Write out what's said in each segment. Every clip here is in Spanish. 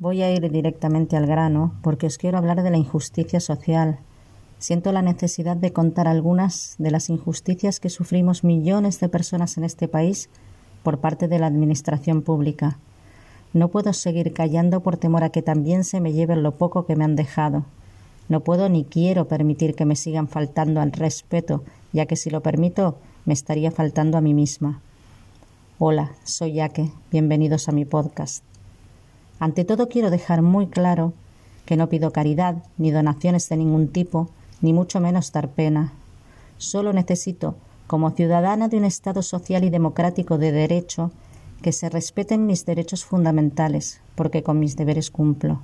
Voy a ir directamente al grano porque os quiero hablar de la injusticia social. Siento la necesidad de contar algunas de las injusticias que sufrimos millones de personas en este país por parte de la Administración pública. No puedo seguir callando por temor a que también se me lleven lo poco que me han dejado. No puedo ni quiero permitir que me sigan faltando al respeto, ya que si lo permito me estaría faltando a mí misma. Hola, soy Yaque. Bienvenidos a mi podcast. Ante todo quiero dejar muy claro que no pido caridad ni donaciones de ningún tipo, ni mucho menos dar pena. Solo necesito, como ciudadana de un Estado social y democrático de derecho, que se respeten mis derechos fundamentales, porque con mis deberes cumplo.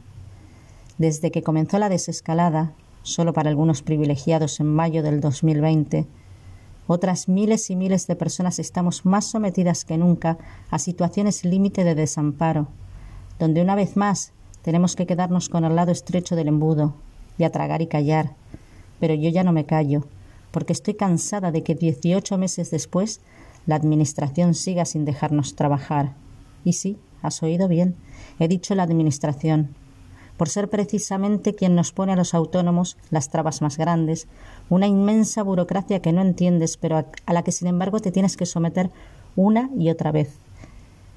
Desde que comenzó la desescalada, solo para algunos privilegiados en mayo del 2020, otras miles y miles de personas estamos más sometidas que nunca a situaciones límite de desamparo, donde una vez más tenemos que quedarnos con el lado estrecho del embudo y a tragar y callar. Pero yo ya no me callo, porque estoy cansada de que dieciocho meses después la Administración siga sin dejarnos trabajar. Y sí, has oído bien, he dicho la Administración, por ser precisamente quien nos pone a los autónomos las trabas más grandes, una inmensa burocracia que no entiendes, pero a, la que sin embargo te tienes que someter una y otra vez.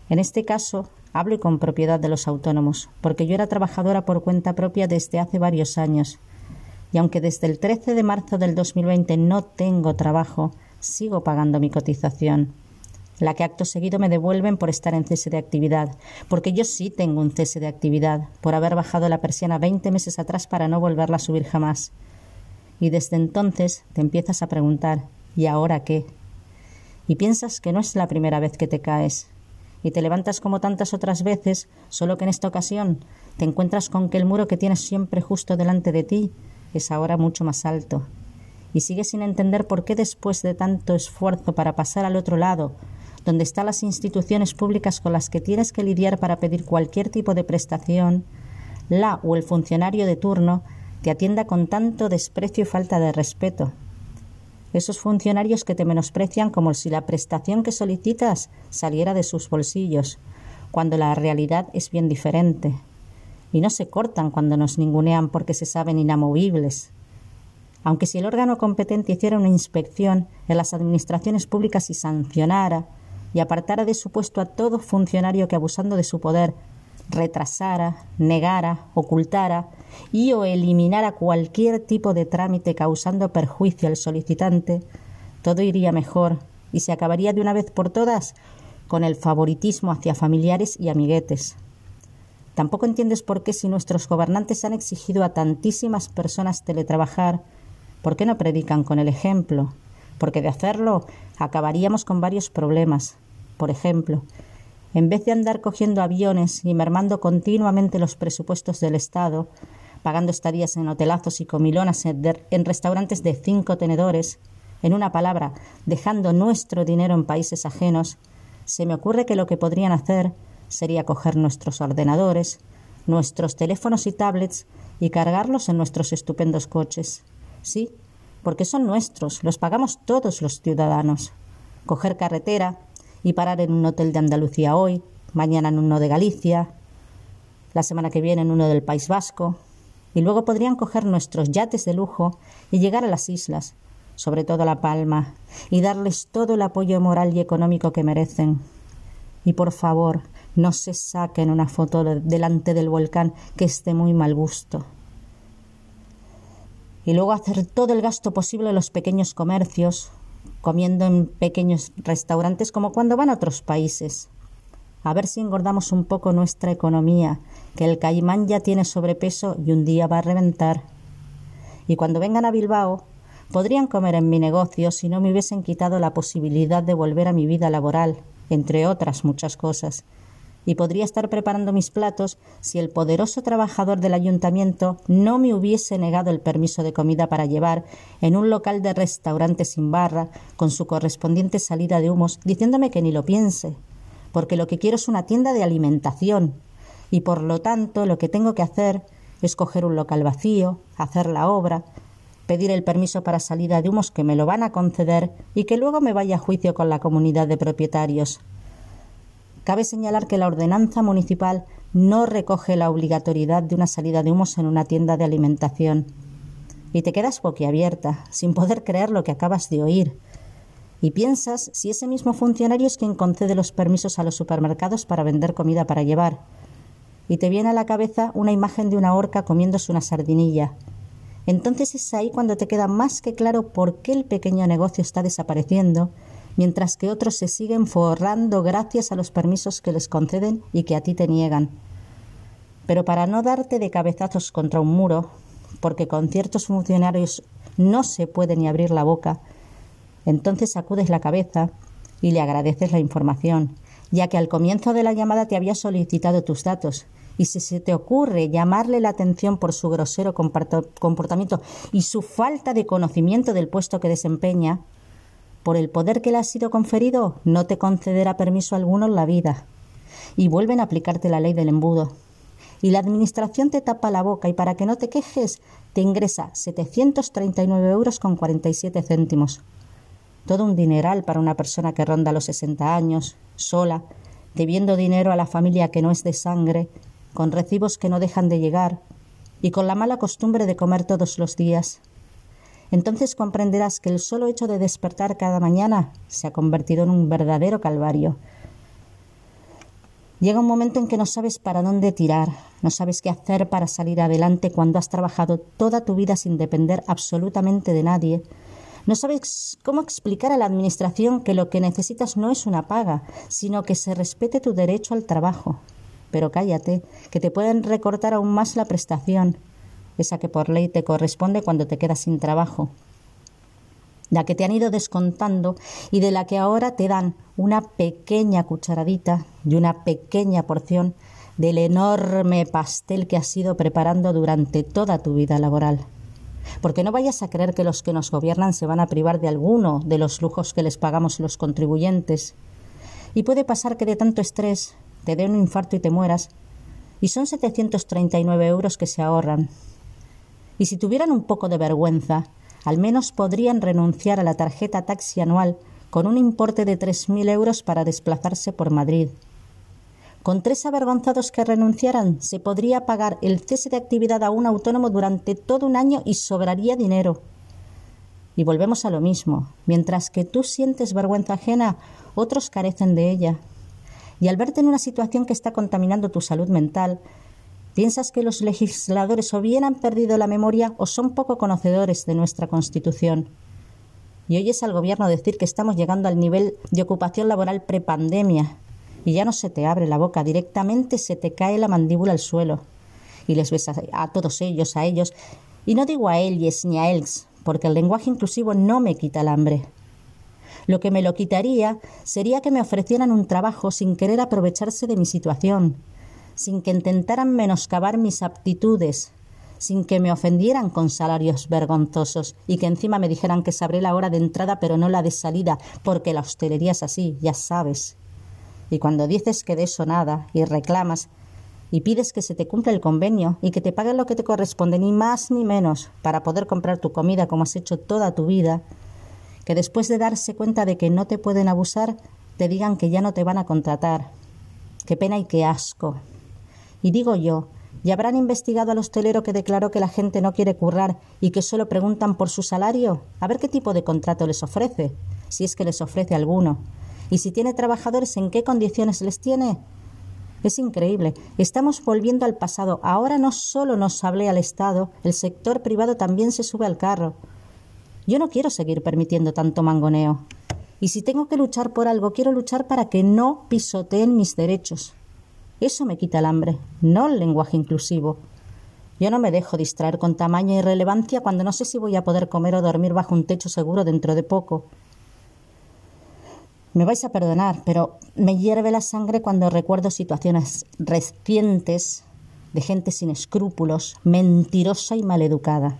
En este caso, Hablo con propiedad de los autónomos, porque yo era trabajadora por cuenta propia desde hace varios años. Y aunque desde el 13 de marzo del 2020 no tengo trabajo, sigo pagando mi cotización, la que acto seguido me devuelven por estar en cese de actividad, porque yo sí tengo un cese de actividad, por haber bajado la persiana veinte meses atrás para no volverla a subir jamás. Y desde entonces te empiezas a preguntar ¿y ahora qué? Y piensas que no es la primera vez que te caes, y te levantas como tantas otras veces, solo que en esta ocasión te encuentras con que el muro que tienes siempre justo delante de ti es ahora mucho más alto. Y sigues sin entender por qué después de tanto esfuerzo para pasar al otro lado, donde están las instituciones públicas con las que tienes que lidiar para pedir cualquier tipo de prestación, la o el funcionario de turno te atienda con tanto desprecio y falta de respeto esos funcionarios que te menosprecian como si la prestación que solicitas saliera de sus bolsillos, cuando la realidad es bien diferente. Y no se cortan cuando nos ningunean porque se saben inamovibles. Aunque si el órgano competente hiciera una inspección en las administraciones públicas y sancionara y apartara de su puesto a todo funcionario que abusando de su poder retrasara, negara, ocultara y o eliminara cualquier tipo de trámite causando perjuicio al solicitante, todo iría mejor y se acabaría de una vez por todas con el favoritismo hacia familiares y amiguetes. Tampoco entiendes por qué si nuestros gobernantes han exigido a tantísimas personas teletrabajar, ¿por qué no predican con el ejemplo? Porque de hacerlo acabaríamos con varios problemas. Por ejemplo, en vez de andar cogiendo aviones y mermando continuamente los presupuestos del Estado, pagando estadías en hotelazos y comilonas en restaurantes de cinco tenedores, en una palabra, dejando nuestro dinero en países ajenos, se me ocurre que lo que podrían hacer sería coger nuestros ordenadores, nuestros teléfonos y tablets y cargarlos en nuestros estupendos coches. Sí, porque son nuestros, los pagamos todos los ciudadanos. Coger carretera, y parar en un hotel de Andalucía hoy, mañana en uno de Galicia, la semana que viene en uno del País Vasco, y luego podrían coger nuestros yates de lujo y llegar a las islas, sobre todo a La Palma, y darles todo el apoyo moral y económico que merecen. Y por favor, no se saquen una foto delante del volcán que esté muy mal gusto. Y luego hacer todo el gasto posible en los pequeños comercios, comiendo en pequeños restaurantes como cuando van a otros países. A ver si engordamos un poco nuestra economía, que el caimán ya tiene sobrepeso y un día va a reventar. Y cuando vengan a Bilbao, podrían comer en mi negocio si no me hubiesen quitado la posibilidad de volver a mi vida laboral, entre otras muchas cosas y podría estar preparando mis platos si el poderoso trabajador del ayuntamiento no me hubiese negado el permiso de comida para llevar en un local de restaurante sin barra, con su correspondiente salida de humos, diciéndome que ni lo piense, porque lo que quiero es una tienda de alimentación, y por lo tanto lo que tengo que hacer es coger un local vacío, hacer la obra, pedir el permiso para salida de humos que me lo van a conceder y que luego me vaya a juicio con la comunidad de propietarios Cabe señalar que la ordenanza municipal no recoge la obligatoriedad de una salida de humos en una tienda de alimentación. Y te quedas boquiabierta, sin poder creer lo que acabas de oír. Y piensas si ese mismo funcionario es quien concede los permisos a los supermercados para vender comida para llevar. Y te viene a la cabeza una imagen de una horca comiéndose una sardinilla. Entonces es ahí cuando te queda más que claro por qué el pequeño negocio está desapareciendo mientras que otros se siguen forrando gracias a los permisos que les conceden y que a ti te niegan. Pero para no darte de cabezazos contra un muro, porque con ciertos funcionarios no se puede ni abrir la boca, entonces sacudes la cabeza y le agradeces la información, ya que al comienzo de la llamada te había solicitado tus datos, y si se te ocurre llamarle la atención por su grosero comportamiento y su falta de conocimiento del puesto que desempeña, por el poder que le ha sido conferido, no te concederá permiso alguno en la vida. Y vuelven a aplicarte la ley del embudo. Y la administración te tapa la boca y para que no te quejes, te ingresa 739 euros con 47 céntimos. Todo un dineral para una persona que ronda los 60 años, sola, debiendo dinero a la familia que no es de sangre, con recibos que no dejan de llegar y con la mala costumbre de comer todos los días entonces comprenderás que el solo hecho de despertar cada mañana se ha convertido en un verdadero calvario. Llega un momento en que no sabes para dónde tirar, no sabes qué hacer para salir adelante cuando has trabajado toda tu vida sin depender absolutamente de nadie. No sabes cómo explicar a la Administración que lo que necesitas no es una paga, sino que se respete tu derecho al trabajo. Pero cállate, que te pueden recortar aún más la prestación esa que por ley te corresponde cuando te quedas sin trabajo, la que te han ido descontando y de la que ahora te dan una pequeña cucharadita y una pequeña porción del enorme pastel que has ido preparando durante toda tu vida laboral. Porque no vayas a creer que los que nos gobiernan se van a privar de alguno de los lujos que les pagamos los contribuyentes. Y puede pasar que de tanto estrés te dé un infarto y te mueras. Y son 739 euros que se ahorran, y si tuvieran un poco de vergüenza, al menos podrían renunciar a la tarjeta taxi anual con un importe de tres mil euros para desplazarse por Madrid. Con tres avergonzados que renunciaran, se podría pagar el cese de actividad a un autónomo durante todo un año y sobraría dinero. Y volvemos a lo mismo. Mientras que tú sientes vergüenza ajena, otros carecen de ella. Y al verte en una situación que está contaminando tu salud mental, ¿Piensas que los legisladores o bien han perdido la memoria o son poco conocedores de nuestra Constitución? Y oyes al Gobierno decir que estamos llegando al nivel de ocupación laboral prepandemia y ya no se te abre la boca, directamente se te cae la mandíbula al suelo. Y les ves a, todos ellos, a ellos, y no digo a ellos ni a ellos, porque el lenguaje inclusivo no me quita el hambre. Lo que me lo quitaría sería que me ofrecieran un trabajo sin querer aprovecharse de mi situación, sin que intentaran menoscabar mis aptitudes, sin que me ofendieran con salarios vergonzosos y que encima me dijeran que sabré la hora de entrada pero no la de salida, porque la hostelería es así, ya sabes. Y cuando dices que de eso nada y reclamas y pides que se te cumpla el convenio y que te paguen lo que te corresponde, ni más ni menos, para poder comprar tu comida como has hecho toda tu vida, que después de darse cuenta de que no te pueden abusar, te digan que ya no te van a contratar. Qué pena y qué asco. Y digo yo, ¿y habrán investigado al hostelero que declaró que la gente no quiere currar y que solo preguntan por su salario? A ver qué tipo de contrato les ofrece, si es que les ofrece alguno. Y si tiene trabajadores, ¿en qué condiciones les tiene? Es increíble. Estamos volviendo al pasado. Ahora no solo nos hable al Estado, el sector privado también se sube al carro. Yo no quiero seguir permitiendo tanto mangoneo. Y si tengo que luchar por algo, quiero luchar para que no pisoteen mis derechos. Eso me quita el hambre, no el lenguaje inclusivo. Yo no me dejo distraer con tamaño y relevancia cuando no sé si voy a poder comer o dormir bajo un techo seguro dentro de poco. Me vais a perdonar, pero me hierve la sangre cuando recuerdo situaciones recientes de gente sin escrúpulos, mentirosa y maleducada.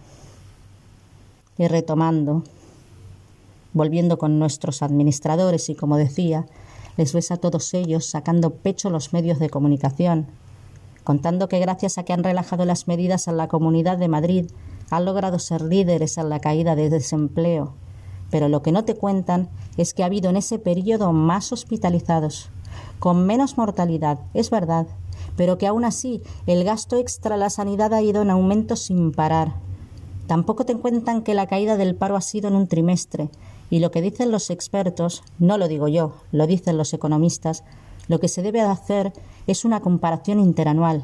Y retomando, volviendo con nuestros administradores y, como decía, les ves a todos ellos sacando pecho los medios de comunicación, contando que gracias a que han relajado las medidas en la Comunidad de Madrid han logrado ser líderes en la caída de desempleo. Pero lo que no te cuentan es que ha habido en ese periodo más hospitalizados, con menos mortalidad, es verdad, pero que aún así el gasto extra a la sanidad ha ido en aumento sin parar. Tampoco te cuentan que la caída del paro ha sido en un trimestre, y lo que dicen los expertos, no lo digo yo, lo dicen los economistas, lo que se debe hacer es una comparación interanual,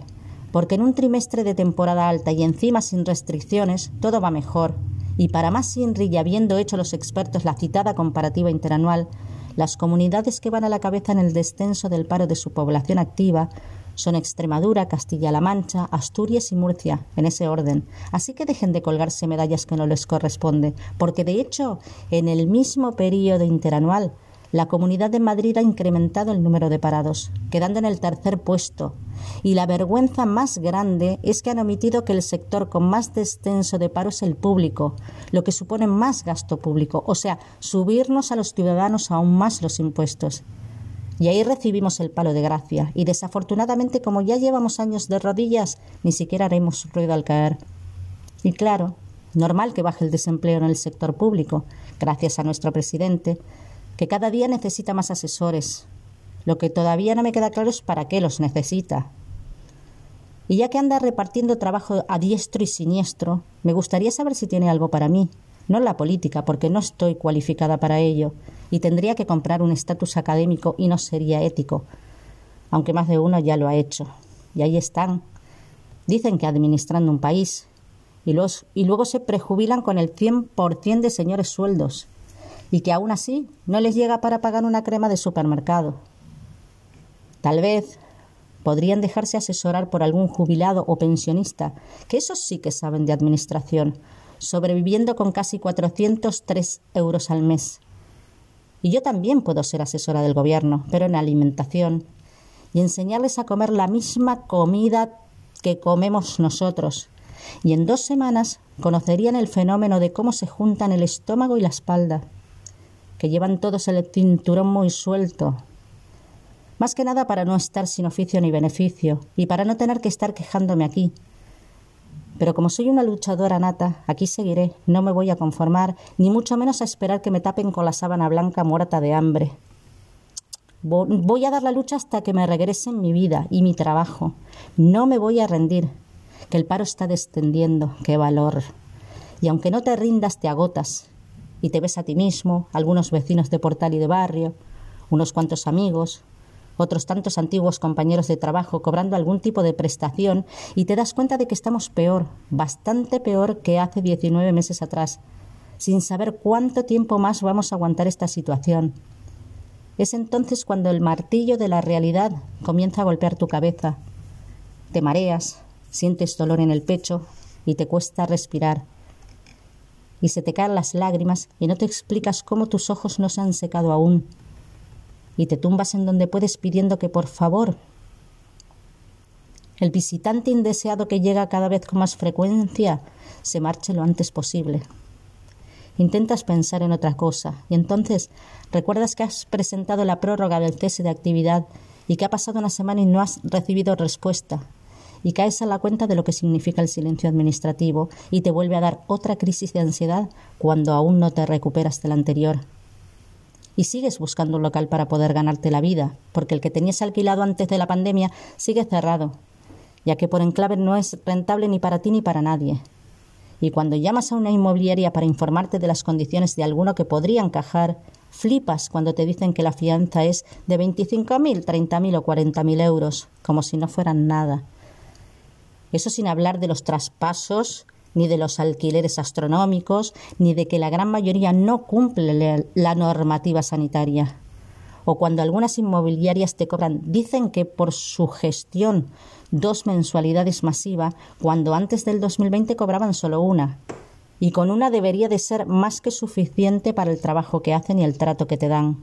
porque en un trimestre de temporada alta y encima sin restricciones, todo va mejor. Y para más INRI y habiendo hecho los expertos la citada comparativa interanual, las comunidades que van a la cabeza en el descenso del paro de su población activa son Extremadura, Castilla-La Mancha, Asturias y Murcia, en ese orden. Así que dejen de colgarse medallas que no les corresponde, porque de hecho, en el mismo periodo interanual, la Comunidad de Madrid ha incrementado el número de parados, quedando en el tercer puesto. Y la vergüenza más grande es que han omitido que el sector con más descenso de paro es el público, lo que supone más gasto público, o sea, subirnos a los ciudadanos aún más los impuestos. Y ahí recibimos el palo de gracia, y desafortunadamente, como ya llevamos años de rodillas, ni siquiera haremos ruido al caer. Y claro, normal que baje el desempleo en el sector público, gracias a nuestro presidente, que cada día necesita más asesores. Lo que todavía no me queda claro es para qué los necesita. Y ya que anda repartiendo trabajo a diestro y siniestro, me gustaría saber si tiene algo para mí, no la política, porque no estoy cualificada para ello, y tendría que comprar un estatus académico y no sería ético, aunque más de uno ya lo ha hecho. Y ahí están. Dicen que administrando un país, y, y luego se prejubilan con el 100% de señores sueldos, y que aún así no les llega para pagar una crema de supermercado. Tal vez podrían dejarse asesorar por algún jubilado o pensionista, que esos sí que saben de administración, sobreviviendo con casi 403 euros al mes. Y yo también puedo ser asesora del gobierno, pero en alimentación, y enseñarles a comer la misma comida que comemos nosotros. Y en dos semanas conocerían el fenómeno de cómo se juntan el estómago y la espalda, que llevan todos el cinturón muy suelto. Más que nada para no estar sin oficio ni beneficio, y para no tener que estar quejándome aquí, pero como soy una luchadora nata, aquí seguiré, no me voy a conformar, ni mucho menos a esperar que me tapen con la sábana blanca muerta de hambre. Voy a dar la lucha hasta que me regresen mi vida y mi trabajo. No me voy a rendir, que el paro está descendiendo, qué valor. Y aunque no te rindas, te agotas. Y te ves a ti mismo, algunos vecinos de portal y de barrio, unos cuantos amigos, otros tantos antiguos compañeros de trabajo cobrando algún tipo de prestación y te das cuenta de que estamos peor, bastante peor que hace 19 meses atrás, sin saber cuánto tiempo más vamos a aguantar esta situación. Es entonces cuando el martillo de la realidad comienza a golpear tu cabeza. Te mareas, sientes dolor en el pecho y te cuesta respirar. Y se te caen las lágrimas y no te explicas cómo tus ojos no se han secado aún y te tumbas en donde puedes pidiendo que por favor. El visitante indeseado que llega cada vez con más frecuencia se marche lo antes posible. Intentas pensar en otra cosa y entonces recuerdas que has presentado la prórroga del cese de actividad y que ha pasado una semana y no has recibido respuesta y caes a la cuenta de lo que significa el silencio administrativo y te vuelve a dar otra crisis de ansiedad cuando aún no te recuperas de la anterior y sigues buscando un local para poder ganarte la vida, porque el que tenías alquilado antes de la pandemia sigue cerrado, ya que por enclave no es rentable ni para ti ni para nadie. Y cuando llamas a una inmobiliaria para informarte de las condiciones de alguno que podría encajar, flipas cuando te dicen que la fianza es de 25.000, 30.000 o 40.000 euros, como si no fueran nada. Eso sin hablar de los traspasos ni de los alquileres astronómicos, ni de que la gran mayoría no cumple la normativa sanitaria. O cuando algunas inmobiliarias te cobran, dicen que por su gestión dos mensualidades masivas, cuando antes del 2020 cobraban solo una. Y con una debería de ser más que suficiente para el trabajo que hacen y el trato que te dan.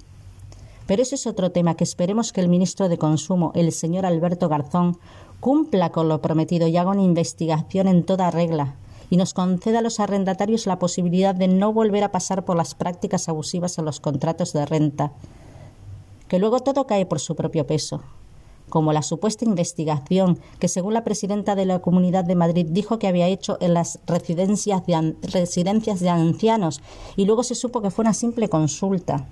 Pero ese es otro tema que esperemos que el ministro de Consumo, el señor Alberto Garzón, cumpla con lo prometido y haga una investigación en toda regla, y nos conceda a los arrendatarios la posibilidad de no volver a pasar por las prácticas abusivas en los contratos de renta, que luego todo cae por su propio peso, como la supuesta investigación que, según la presidenta de la Comunidad de Madrid, dijo que había hecho en las residencias de, residencias de ancianos y luego se supo que fue una simple consulta.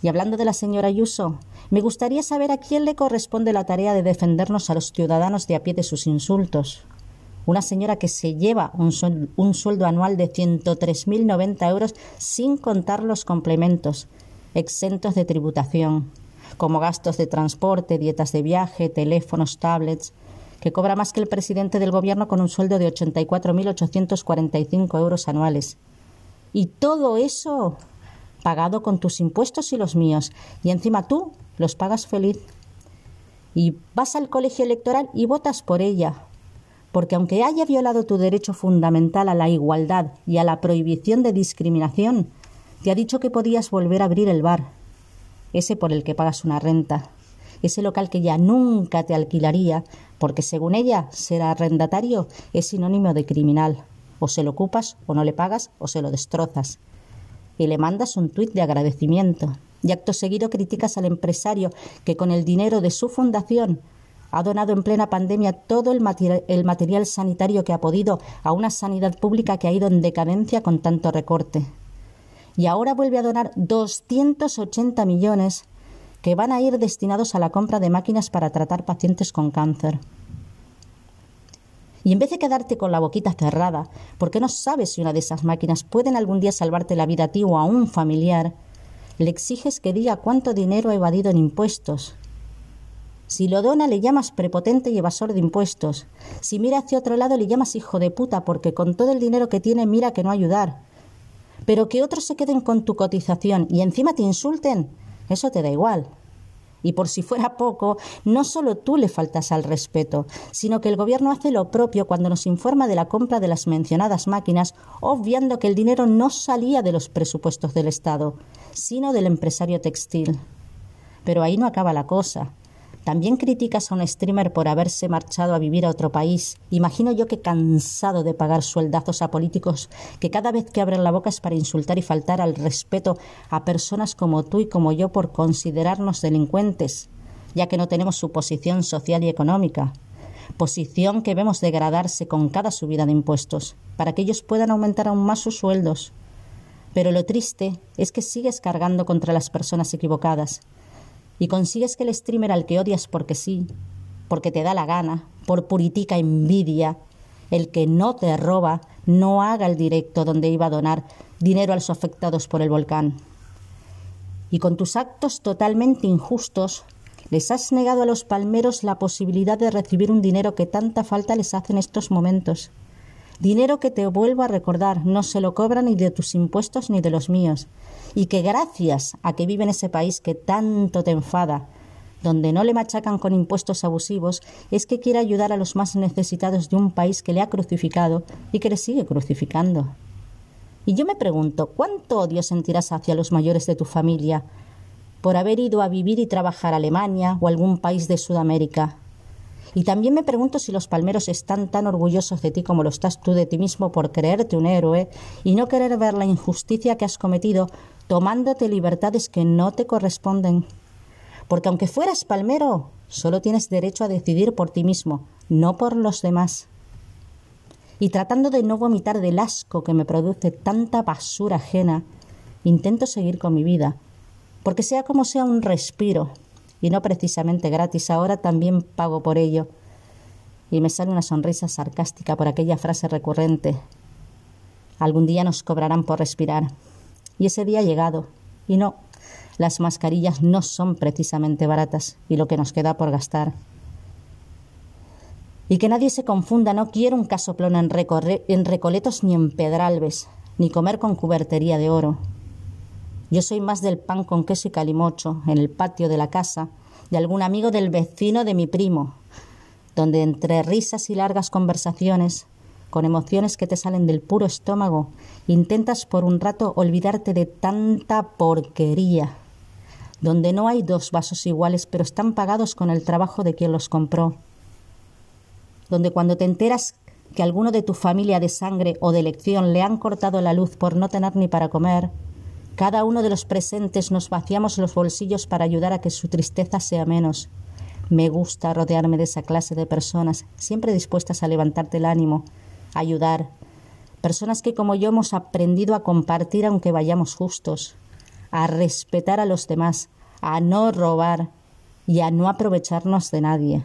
Y hablando de la señora Ayuso, Me gustaría saber a quién le corresponde la tarea de defendernos a los ciudadanos de a pie de sus insultos. Una señora que se lleva un, sueldo anual de 103.090 euros sin contar los complementos, exentos de tributación, como gastos de transporte, dietas de viaje, teléfonos, tablets, que cobra más que el presidente del gobierno con un sueldo de 84.845 euros anuales. Y todo eso pagado con tus impuestos y los míos, y encima tú los pagas feliz. Y vas al colegio electoral y votas por ella, porque aunque haya violado tu derecho fundamental a la igualdad y a la prohibición de discriminación, te ha dicho que podías volver a abrir el bar, ese por el que pagas una renta, ese local que ya nunca te alquilaría, porque según ella ser arrendatario es sinónimo de criminal. O se lo ocupas, o no le pagas, o se lo destrozas y le mandas un tuit de agradecimiento. Y acto seguido criticas al empresario que con el dinero de su fundación ha donado en plena pandemia todo el, material sanitario que ha podido a una sanidad pública que ha ido en decadencia con tanto recorte. Y ahora vuelve a donar 280 millones que van a ir destinados a la compra de máquinas para tratar pacientes con cáncer. Y en vez de quedarte con la boquita cerrada, porque no sabes si una de esas máquinas pueden algún día salvarte la vida a ti o a un familiar, le exiges que diga cuánto dinero ha evadido en impuestos. Si lo dona le llamas prepotente y evasor de impuestos. Si mira hacia otro lado le llamas hijo de puta porque con todo el dinero que tiene mira que no ayudar. Pero que otros se queden con tu cotización y encima te insulten, eso te da igual. Y por si fuera poco, no solo tú le faltas al respeto, sino que el Gobierno hace lo propio cuando nos informa de la compra de las mencionadas máquinas, obviando que el dinero no salía de los presupuestos del Estado, sino del empresario textil. Pero ahí no acaba la cosa. También criticas a un streamer por haberse marchado a vivir a otro país. Imagino yo que cansado de pagar sueldazos a políticos que cada vez que abren la boca es para insultar y faltar al respeto a personas como tú y como yo por considerarnos delincuentes, ya que no tenemos su posición social y económica. Posición que vemos degradarse con cada subida de impuestos, para que ellos puedan aumentar aún más sus sueldos. Pero lo triste es que sigues cargando contra las personas equivocadas, y consigues que el streamer al que odias porque sí, porque te da la gana, por puritica envidia, el que no te roba, no haga el directo donde iba a donar dinero a los afectados por el volcán. Y con tus actos totalmente injustos, les has negado a los palmeros la posibilidad de recibir un dinero que tanta falta les hace en estos momentos. Dinero que te vuelvo a recordar, no se lo cobran ni de tus impuestos ni de los míos, y que gracias a que vive en ese país que tanto te enfada, donde no le machacan con impuestos abusivos, es que quiere ayudar a los más necesitados de un país que le ha crucificado y que le sigue crucificando. Y yo me pregunto, ¿cuánto odio sentirás hacia los mayores de tu familia por haber ido a vivir y trabajar a Alemania o algún país de Sudamérica? Y también me pregunto si los palmeros están tan orgullosos de ti como lo estás tú de ti mismo por creerte un héroe y no querer ver la injusticia que has cometido tomándote libertades que no te corresponden. Porque aunque fueras palmero, solo tienes derecho a decidir por ti mismo, no por los demás. Y tratando de no vomitar del asco que me produce tanta basura ajena, intento seguir con mi vida, porque sea como sea un respiro, y no precisamente gratis, ahora también pago por ello. Y me sale una sonrisa sarcástica por aquella frase recurrente. Algún día nos cobrarán por respirar. Y ese día ha llegado. Y no, las mascarillas no son precisamente baratas y lo que nos queda por gastar. Y que nadie se confunda, no quiero un casoplón en, Recoletos ni en Pedralbes, ni comer con cubertería de oro. Yo soy más del pan con queso y calimocho en el patio de la casa de algún amigo del vecino de mi primo, donde entre risas y largas conversaciones, con emociones que te salen del puro estómago, intentas por un rato olvidarte de tanta porquería, donde no hay dos vasos iguales, pero están pagados con el trabajo de quien los compró, donde cuando te enteras que alguno de tu familia de sangre o de elección le han cortado la luz por no tener ni para comer, cada uno de los presentes nos vaciamos los bolsillos para ayudar a que su tristeza sea menos. Me gusta rodearme de esa clase de personas, siempre dispuestas a levantarte el ánimo, ayudar. Personas que como yo hemos aprendido a compartir aunque vayamos justos, a respetar a los demás, a no robar y a no aprovecharnos de nadie.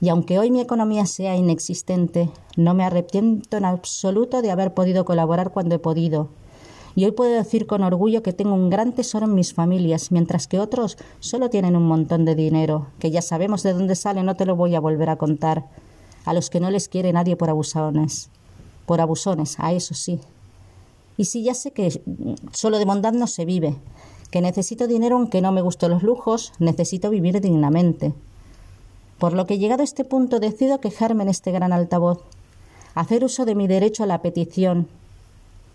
Y aunque hoy mi economía sea inexistente, no me arrepiento en absoluto de haber podido colaborar cuando he podido. Y hoy puedo decir con orgullo que tengo un gran tesoro en mis familias, mientras que otros solo tienen un montón de dinero, que ya sabemos de dónde sale, no te lo voy a volver a contar, a los que no les quiere nadie por abusones. Por abusones, a eso sí. Y sí, ya sé que solo de bondad no se vive, que necesito dinero aunque no me gusten los lujos, necesito vivir dignamente. Por lo que llegado a este punto decido quejarme en este gran altavoz, hacer uso de mi derecho a la petición,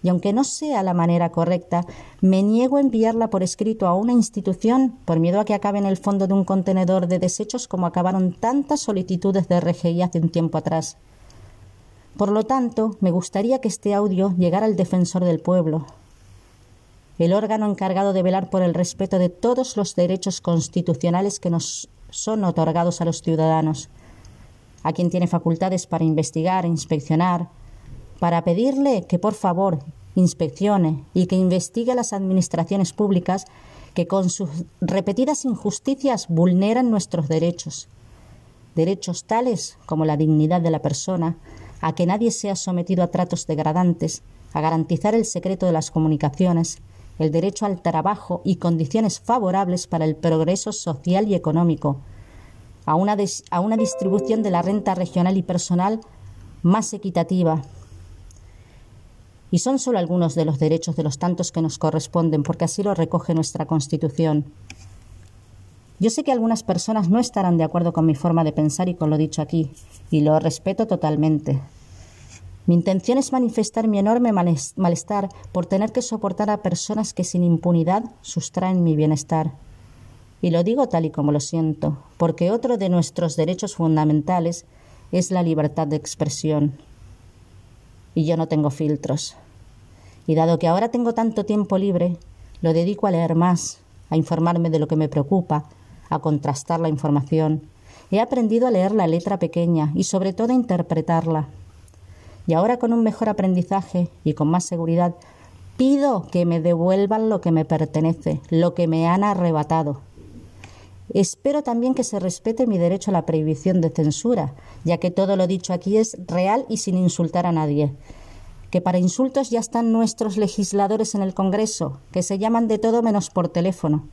y aunque no sea la manera correcta, me niego a enviarla por escrito a una institución por miedo a que acabe en el fondo de un contenedor de desechos como acabaron tantas solicitudes de RGI hace un tiempo atrás. Por lo tanto, me gustaría que este audio llegara al defensor del pueblo, el órgano encargado de velar por el respeto de todos los derechos constitucionales que nos son otorgados a los ciudadanos, a quien tiene facultades para investigar, inspeccionar, para pedirle que por favor inspeccione y que investigue a las administraciones públicas que con sus repetidas injusticias vulneran nuestros derechos, derechos tales como la dignidad de la persona, a que nadie sea sometido a tratos degradantes, a garantizar el secreto de las comunicaciones, el derecho al trabajo y condiciones favorables para el progreso social y económico, a una, a una distribución de la renta regional y personal más equitativa. Y son solo algunos de los derechos de los tantos que nos corresponden, porque así lo recoge nuestra Constitución. Yo sé que algunas personas no estarán de acuerdo con mi forma de pensar y con lo dicho aquí, y lo respeto totalmente. Mi intención es manifestar mi enorme malestar por tener que soportar a personas que sin impunidad sustraen mi bienestar. Y lo digo tal y como lo siento, porque otro de nuestros derechos fundamentales es la libertad de expresión. Y yo no tengo filtros. Y dado que ahora tengo tanto tiempo libre, lo dedico a leer más, a informarme de lo que me preocupa, a contrastar la información. He aprendido a leer la letra pequeña y sobre todo a interpretarla. Y ahora con un mejor aprendizaje y con más seguridad, pido que me devuelvan lo que me pertenece, lo que me han arrebatado. Espero también que se respete mi derecho a la prohibición de censura, ya que todo lo dicho aquí es real y sin insultar a nadie. Que para insultos ya están nuestros legisladores en el Congreso, que se llaman de todo menos por teléfono.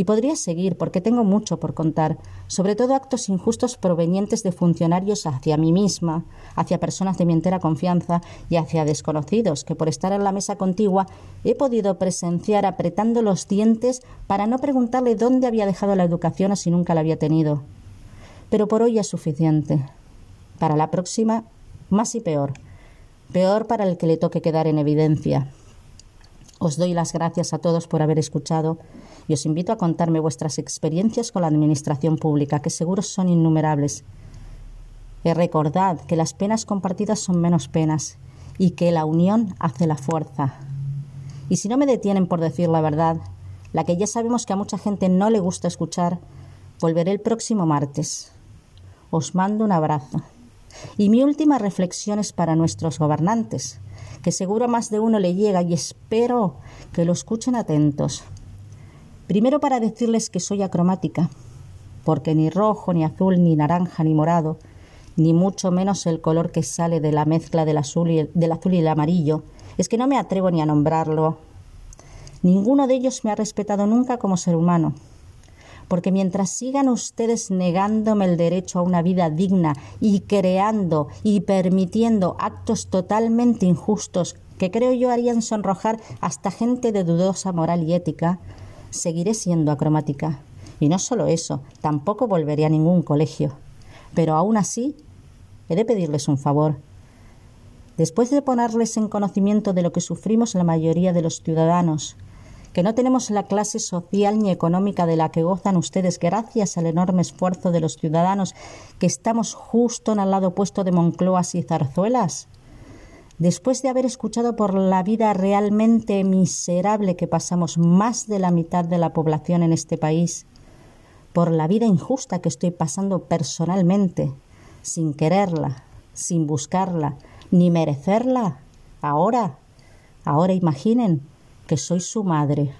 Y podría seguir, porque tengo mucho por contar, sobre todo actos injustos provenientes de funcionarios hacia mí misma, hacia personas de mi entera confianza y hacia desconocidos que por estar en la mesa contigua he podido presenciar apretando los dientes para no preguntarle dónde había dejado la educación o si nunca la había tenido. Pero por hoy es suficiente. Para la próxima, más y peor. Peor para el que le toque quedar en evidencia. Os doy las gracias a todos por haber escuchado os invito a contarme vuestras experiencias con la Administración Pública, que seguro son innumerables. Y recordad que las penas compartidas son menos penas y que la unión hace la fuerza. Y si no me detienen por decir la verdad, la que ya sabemos que a mucha gente no le gusta escuchar, volveré el próximo martes. Os mando un abrazo. Y mi última reflexión es para nuestros gobernantes, que seguro a más de uno le llega y espero que lo escuchen atentos. Primero para decirles que soy acromática, porque ni rojo, ni azul, ni naranja, ni morado, ni mucho menos el color que sale de la mezcla del azul y el, del azul y el amarillo, es que no me atrevo ni a nombrarlo. Ninguno de ellos me ha respetado nunca como ser humano, porque mientras sigan ustedes negándome el derecho a una vida digna y creando y permitiendo actos totalmente injustos que creo yo harían sonrojar hasta gente de dudosa moral y ética, seguiré siendo acromática. Y no solo eso, tampoco volveré a ningún colegio. Pero aún así, he de pedirles un favor. Después de ponerles en conocimiento de lo que sufrimos la mayoría de los ciudadanos, que no tenemos la clase social ni económica de la que gozan ustedes gracias al enorme esfuerzo de los ciudadanos, que estamos justo en el lado opuesto de Moncloas y Zarzuelas, Después de haber escuchado por la vida realmente miserable que pasamos más de la mitad de la población en este país, por la vida injusta que estoy pasando personalmente, sin quererla, sin buscarla, ni merecerla, ahora, ahora imaginen que soy su madre.